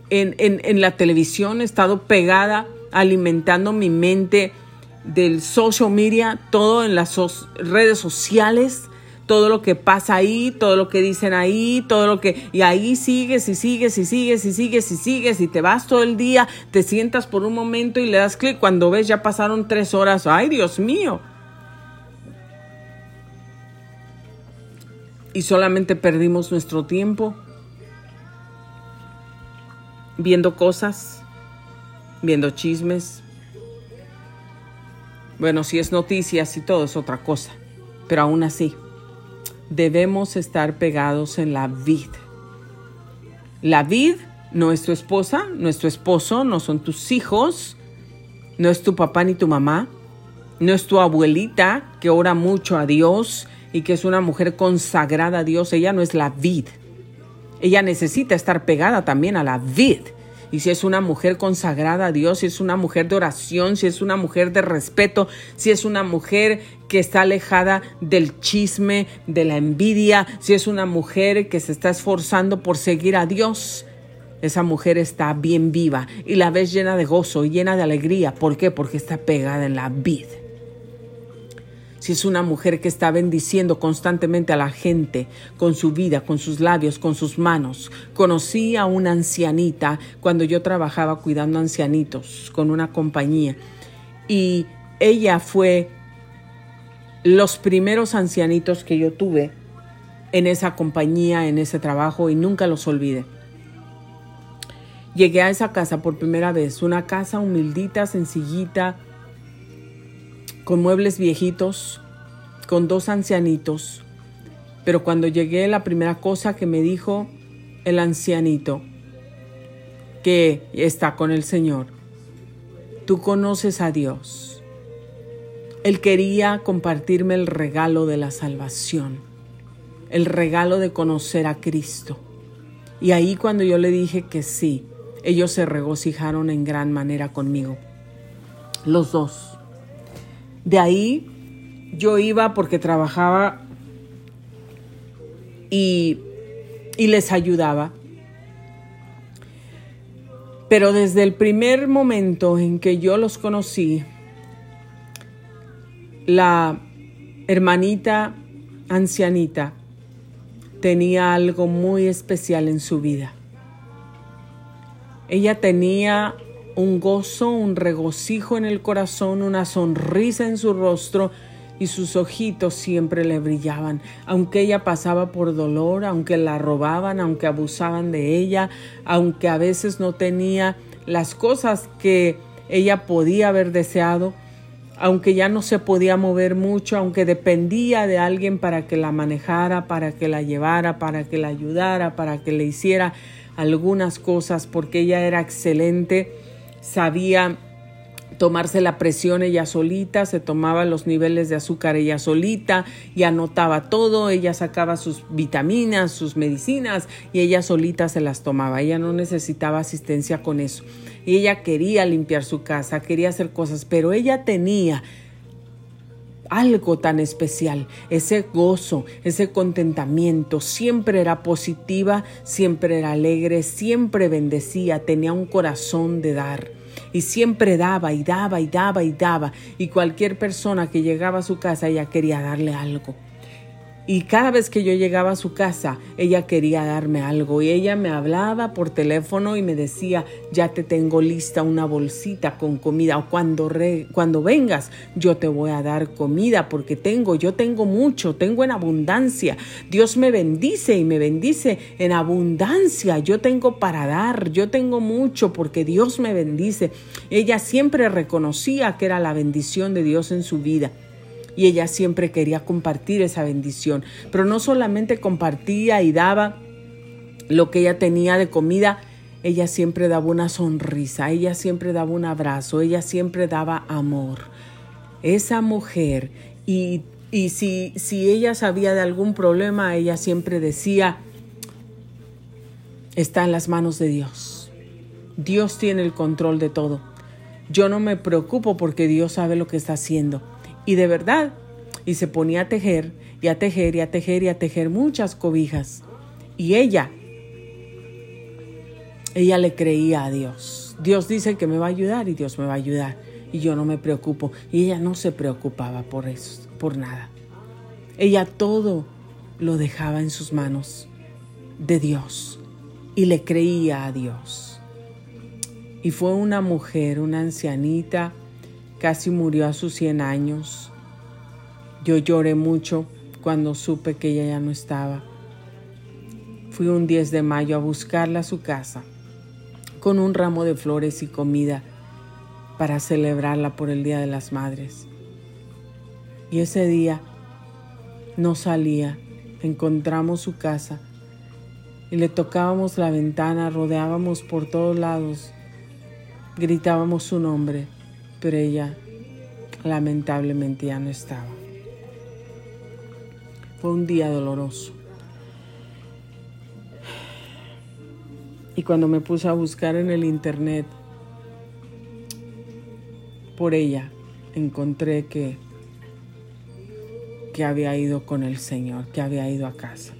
en, en, la televisión, he estado pegada alimentando mi mente del social media, todo en las redes sociales, todo lo que pasa ahí, todo lo que dicen ahí, todo lo que... Y ahí sigues y sigues y sigues y sigues y sigues y te vas todo el día, te sientas por un momento y le das clic cuando ves ya pasaron tres horas. ¡Ay, Dios mío! Y solamente perdimos nuestro tiempo viendo cosas, viendo chismes. Bueno, si es noticias y todo es otra cosa, pero aún así debemos estar pegados en la vid. La vid no es tu esposa, no es tu esposo, no son tus hijos, no es tu papá ni tu mamá, no es tu abuelita que ora mucho a Dios y que es una mujer consagrada a Dios, ella no es la vid. Ella necesita estar pegada también a la vid. Y si es una mujer consagrada a Dios, si es una mujer de oración, si es una mujer de respeto, si es una mujer que está alejada del chisme, de la envidia, si es una mujer que se está esforzando por seguir a Dios, esa mujer está bien viva y la ves llena de gozo llena de alegría. ¿Por qué? Porque está pegada en la vid si es una mujer que está bendiciendo constantemente a la gente con su vida, con sus labios, con sus manos. Conocí a una ancianita cuando yo trabajaba cuidando ancianitos con una compañía y ella fue los primeros ancianitos que yo tuve en esa compañía, en ese trabajo y nunca los olvidé. Llegué a esa casa por primera vez, una casa humildita, sencillita, con muebles viejitos, con dos ancianitos. Pero cuando llegué, la primera cosa que me dijo el ancianito, que está con el Señor, tú conoces a Dios. Él quería compartirme el regalo de la salvación, el regalo de conocer a Cristo. Y ahí cuando yo le dije que sí, ellos se regocijaron en gran manera conmigo. Los dos. De ahí yo iba porque trabajaba y, y les ayudaba. Pero desde el primer momento en que yo los conocí, la hermanita ancianita tenía algo muy especial en su vida. Ella tenía un gozo, un regocijo en el corazón, una sonrisa en su rostro y sus ojitos siempre le brillaban, aunque ella pasaba por dolor, aunque la robaban, aunque abusaban de ella, aunque a veces no tenía las cosas que ella podía haber deseado, aunque ya no se podía mover mucho, aunque dependía de alguien para que la manejara, para que la llevara, para que la ayudara, para que le hiciera algunas cosas porque ella era excelente, sabía tomarse la presión ella solita, se tomaba los niveles de azúcar ella solita y anotaba todo, ella sacaba sus vitaminas, sus medicinas y ella solita se las tomaba, ella no necesitaba asistencia con eso. Y ella quería limpiar su casa, quería hacer cosas, pero ella tenía algo tan especial, ese gozo, ese contentamiento, siempre era positiva, siempre era alegre, siempre bendecía, tenía un corazón de dar. Y siempre daba y daba y daba y daba. Y cualquier persona que llegaba a su casa ella quería darle algo. Y cada vez que yo llegaba a su casa, ella quería darme algo y ella me hablaba por teléfono y me decía, ya te tengo lista una bolsita con comida o cuando, cuando vengas yo te voy a dar comida porque tengo, yo tengo mucho, tengo en abundancia. Dios me bendice y me bendice en abundancia. Yo tengo para dar, yo tengo mucho porque Dios me bendice. Ella siempre reconocía que era la bendición de Dios en su vida y ella siempre quería compartir esa bendición. Pero no solamente compartía y daba lo que ella tenía de comida, ella siempre daba una sonrisa, ella siempre daba un abrazo, ella siempre daba amor. Esa mujer, y, y si, si ella sabía de algún problema, ella siempre decía, está en las manos de Dios. Dios tiene el control de todo. Yo no me preocupo porque Dios sabe lo que está haciendo. Y de verdad, y se ponía a tejer y a tejer y a tejer y a tejer muchas cobijas. Y ella, ella le creía a Dios. Dios dice que me va a ayudar y Dios me va a ayudar. Y yo no me preocupo. Y ella no se preocupaba por eso, por nada. Ella todo lo dejaba en sus manos de Dios y le creía a Dios. Y fue una mujer, una ancianita, Casi murió a sus 100 años. Yo lloré mucho cuando supe que ella ya no estaba. Fui un 10 de mayo a buscarla a su casa con un ramo de flores y comida para celebrarla por el Día de las Madres. Y ese día no salía, encontramos su casa y le tocábamos la ventana, rodeábamos por todos lados, gritábamos su nombre pero ella lamentablemente ya no estaba. Fue un día doloroso. Y cuando me puse a buscar en el internet por ella, encontré que, que había ido con el Señor, que había ido a casa.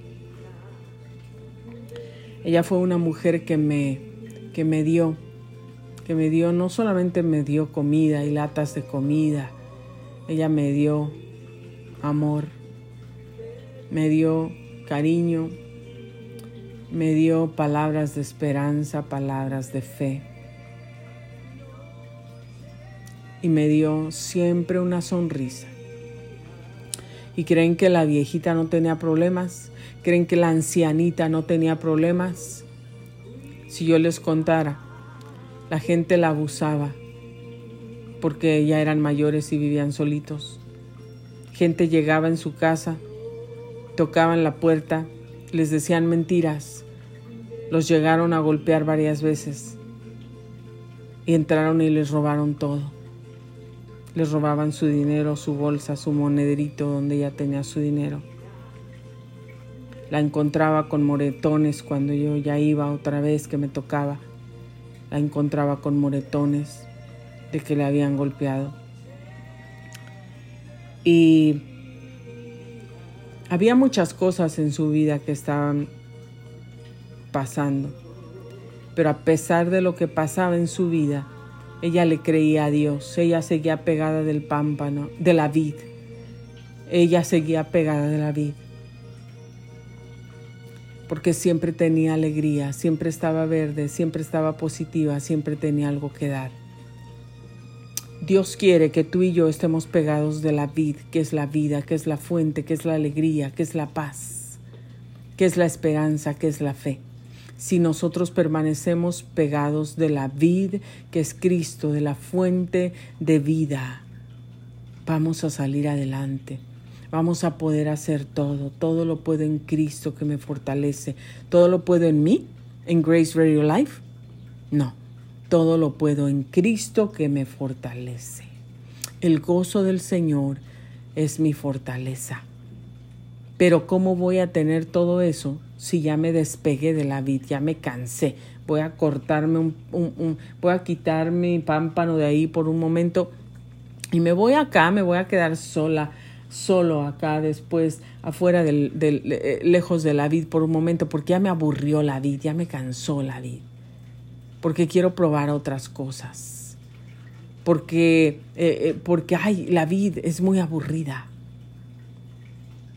Ella fue una mujer que me, que me dio que me dio, no solamente me dio comida y latas de comida, ella me dio amor, me dio cariño, me dio palabras de esperanza, palabras de fe. y me dio siempre una sonrisa. ¿Y creen que la viejita no tenía problemas? ¿Creen que la ancianita no tenía problemas? Si yo les contara, la gente la abusaba porque ya eran mayores y vivían solitos. Gente llegaba en su casa, tocaban la puerta, les decían mentiras, los llegaron a golpear varias veces y entraron y les robaron todo. Les robaban su dinero, su bolsa, su monederito donde ella tenía su dinero. La encontraba con moretones cuando yo ya iba otra vez que me tocaba. La encontraba con moretones de que le habían golpeado. Y había muchas cosas en su vida que estaban pasando. Pero a pesar de lo que pasaba en su vida, ella le creía a Dios. Ella seguía pegada del pámpano, de la vid. Ella seguía pegada de la vid porque siempre tenía alegría, siempre estaba verde, siempre estaba positiva, siempre tenía algo que dar. Dios quiere que tú y yo estemos pegados de la vid, que es la vida, que es la fuente, que es la alegría, que es la paz, que es la esperanza, que es la fe. Si nosotros permanecemos pegados de la vid, que es Cristo, de la fuente de vida, vamos a salir adelante. Vamos a poder hacer todo. Todo lo puedo en Cristo que me fortalece. Todo lo puedo en mí, en Grace Radio Life. No, todo lo puedo en Cristo que me fortalece. El gozo del Señor es mi fortaleza. Pero ¿cómo voy a tener todo eso si ya me despegué de la vida, ya me cansé? Voy a cortarme un, un, voy a quitar mi pámpano de ahí por un momento y me voy acá, me voy a quedar sola solo acá después, afuera del, eh, lejos de la vid por un momento, porque ya me aburrió la vid, ya me cansó la vid, porque quiero probar otras cosas, porque, eh, eh, porque, ay, la vid es muy aburrida.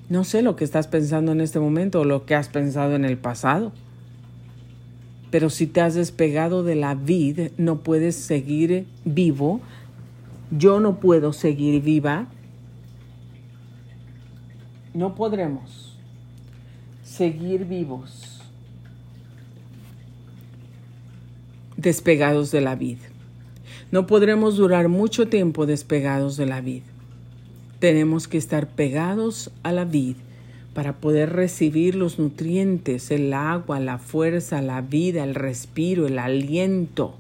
No sé lo que estás pensando en este momento o lo que has pensado en el pasado. Pero si te has despegado de la vid, no puedes seguir vivo. Yo no puedo seguir viva no podremos seguir vivos despegados de la vida. No podremos durar mucho tiempo despegados de la vida. Tenemos que estar pegados a la vid para poder recibir los nutrientes, el agua, la fuerza, la vida, el respiro, el aliento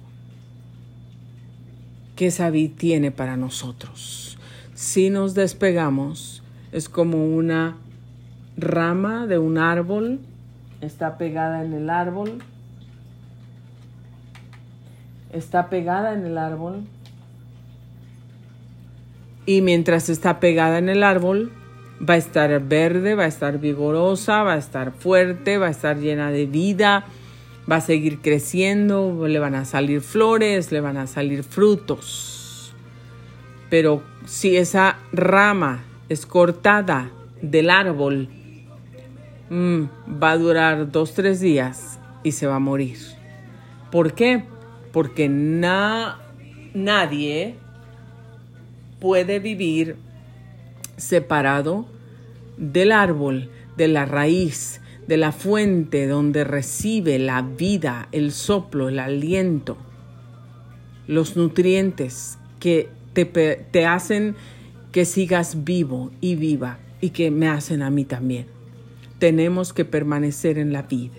que esa vid tiene para nosotros. Si nos despegamos, es como una rama de un árbol, está pegada en el árbol, está pegada en el árbol. Y mientras está pegada en el árbol va a estar verde, va a estar vigorosa, va a estar fuerte, va a estar llena de vida, va a seguir creciendo, le van a salir flores, le van a salir frutos. Pero si esa rama cortada del árbol, mm, va a durar dos, tres días y se va a morir. ¿Por qué? Porque nadie puede vivir separado del árbol, de la raíz, de la fuente donde recibe la vida, el soplo, el aliento, los nutrientes que te, te hacen que sigas vivo y viva y que me hacen a mí también. Tenemos que permanecer en la vida.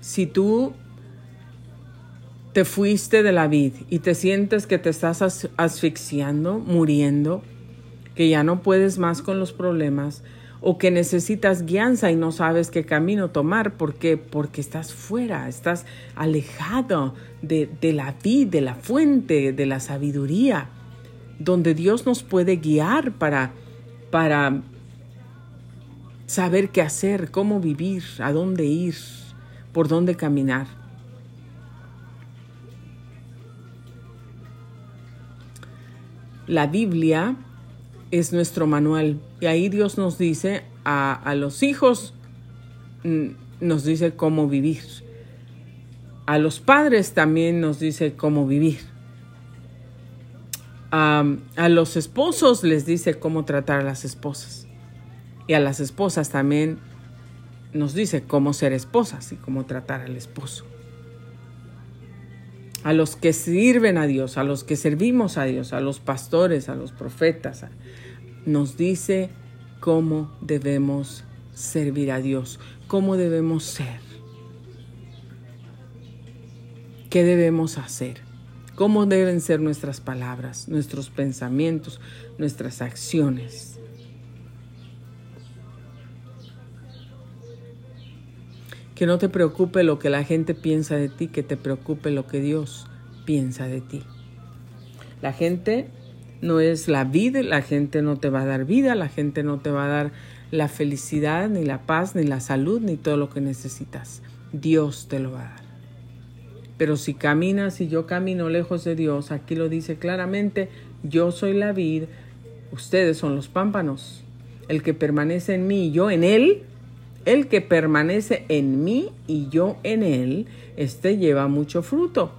Si tú te fuiste de la vida y te sientes que te estás asfixiando, muriendo, que ya no puedes más con los problemas, o que necesitas guianza y no sabes qué camino tomar. ¿Por qué? Porque estás fuera, estás alejado de, la vida, de la fuente, de la sabiduría, donde Dios nos puede guiar para, para saber qué hacer, cómo vivir, a dónde ir, por dónde caminar. La Biblia es nuestro manual. Y ahí Dios nos dice a, los hijos, mm, nos dice cómo vivir. A los padres también nos dice cómo vivir. a los esposos les dice cómo tratar a las esposas. Y a las esposas también nos dice cómo ser esposas y cómo tratar al esposo. A los que sirven a Dios, a los que servimos a Dios, a los pastores, a los profetas, nos dice cómo debemos servir a Dios, cómo debemos ser, qué debemos hacer, cómo deben ser nuestras palabras, nuestros pensamientos, nuestras acciones. Que no te preocupe lo que la gente piensa de ti, que te preocupe lo que Dios piensa de ti. La gente no es la vida, la gente no te va a dar vida, la gente no te va a dar la felicidad, ni la paz, ni la salud, ni todo lo que necesitas. Dios te lo va a dar. Pero si caminas y yo camino lejos de Dios, aquí lo dice claramente, yo soy la vid, ustedes son los pámpanos. El que permanece en mí y yo en él, el que permanece en mí y yo en él, este lleva mucho fruto,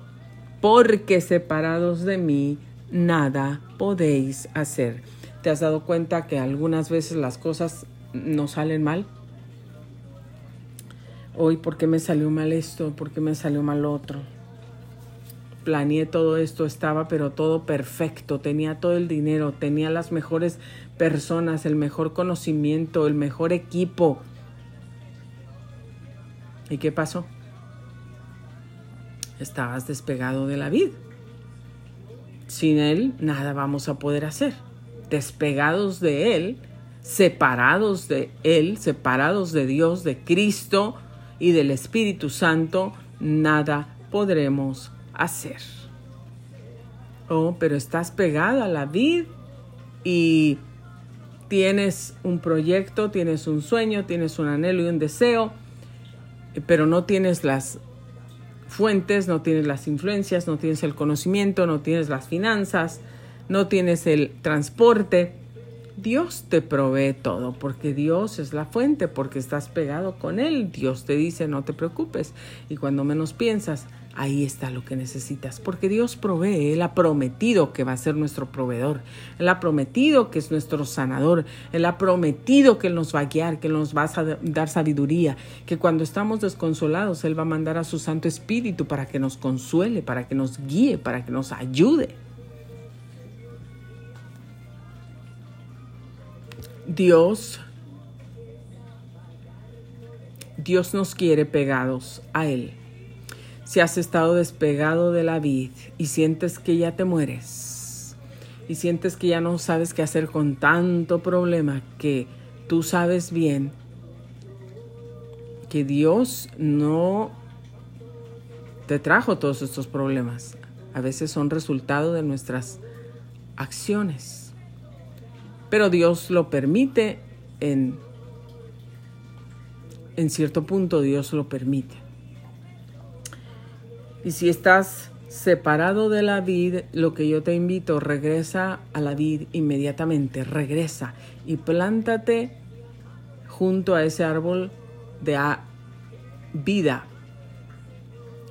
porque separados de mí nada podéis hacer. ¿Te has dado cuenta que algunas veces las cosas no salen mal? Hoy, ¿por qué me salió mal esto? ¿Por qué me salió mal otro? Planeé todo esto, estaba pero todo perfecto, tenía todo el dinero, tenía las mejores personas, el mejor conocimiento, el mejor equipo. ¿Y qué pasó? Estabas despegado de la vida. Sin Él nada vamos a poder hacer. Despegados de Él, separados de Él, separados de Dios, de Cristo y del Espíritu Santo, nada podremos hacer. Oh, pero estás pegado a la vid y tienes un proyecto, tienes un sueño, tienes un anhelo y un deseo, pero no tienes las fuentes, no tienes las influencias, no tienes el conocimiento, no tienes las finanzas, no tienes el transporte. Dios te provee todo porque Dios es la fuente, porque estás pegado con Él. Dios te dice no te preocupes y cuando menos piensas, Ahí está lo que necesitas, porque Dios provee, Él ha prometido que va a ser nuestro proveedor, Él ha prometido que es nuestro sanador, Él ha prometido que Él nos va a guiar, que Él nos va a dar sabiduría, que cuando estamos desconsolados Él va a mandar a su Santo Espíritu para que nos consuele, para que nos guíe, para que nos ayude. Dios, Dios nos quiere pegados a Él si has estado despegado de la vid y sientes que ya te mueres y sientes que ya no sabes qué hacer con tanto problema que tú sabes bien que Dios no te trajo todos estos problemas. A veces son resultado de nuestras acciones. Pero Dios lo permite en, en cierto punto, Dios lo permite. Y si estás separado de la vid, lo que yo te invito, regresa a la vid inmediatamente, regresa y plántate junto a ese árbol de vida,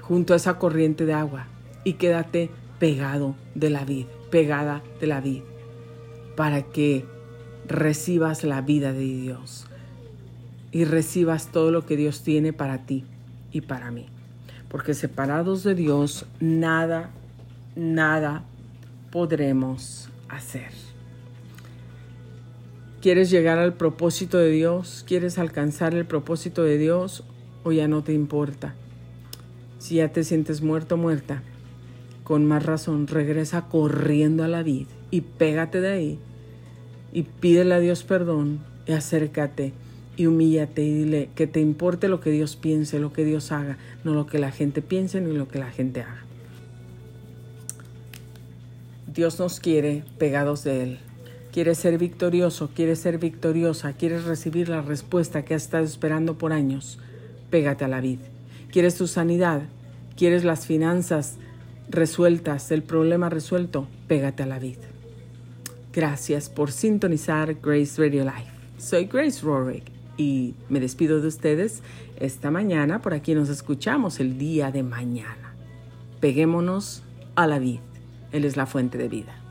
junto a esa corriente de agua y quédate pegado de la vid, pegada de la vid, para que recibas la vida de Dios y recibas todo lo que Dios tiene para ti y para mí porque separados de Dios nada, nada podremos hacer. ¿Quieres llegar al propósito de Dios? ¿Quieres alcanzar el propósito de Dios o ya no te importa? Si ya te sientes muerto, muerta, con más razón regresa corriendo a la vida y pégate de ahí y pídele a Dios perdón y acércate y humíllate y dile que te importe lo que Dios piense, lo que Dios haga, no lo que la gente piense ni lo que la gente haga. Dios nos quiere pegados de Él. Quieres ser victorioso, quieres ser victoriosa, quieres recibir la respuesta que has estado esperando por años. Pégate a la vid. Quieres tu sanidad, quieres las finanzas resueltas, el problema resuelto. Pégate a la vid. Gracias por sintonizar Grace Radio Life. Soy Grace Rorick y me despido de ustedes esta mañana. Por aquí nos escuchamos el día de mañana. Peguémonos a la vid. Él es la fuente de vida.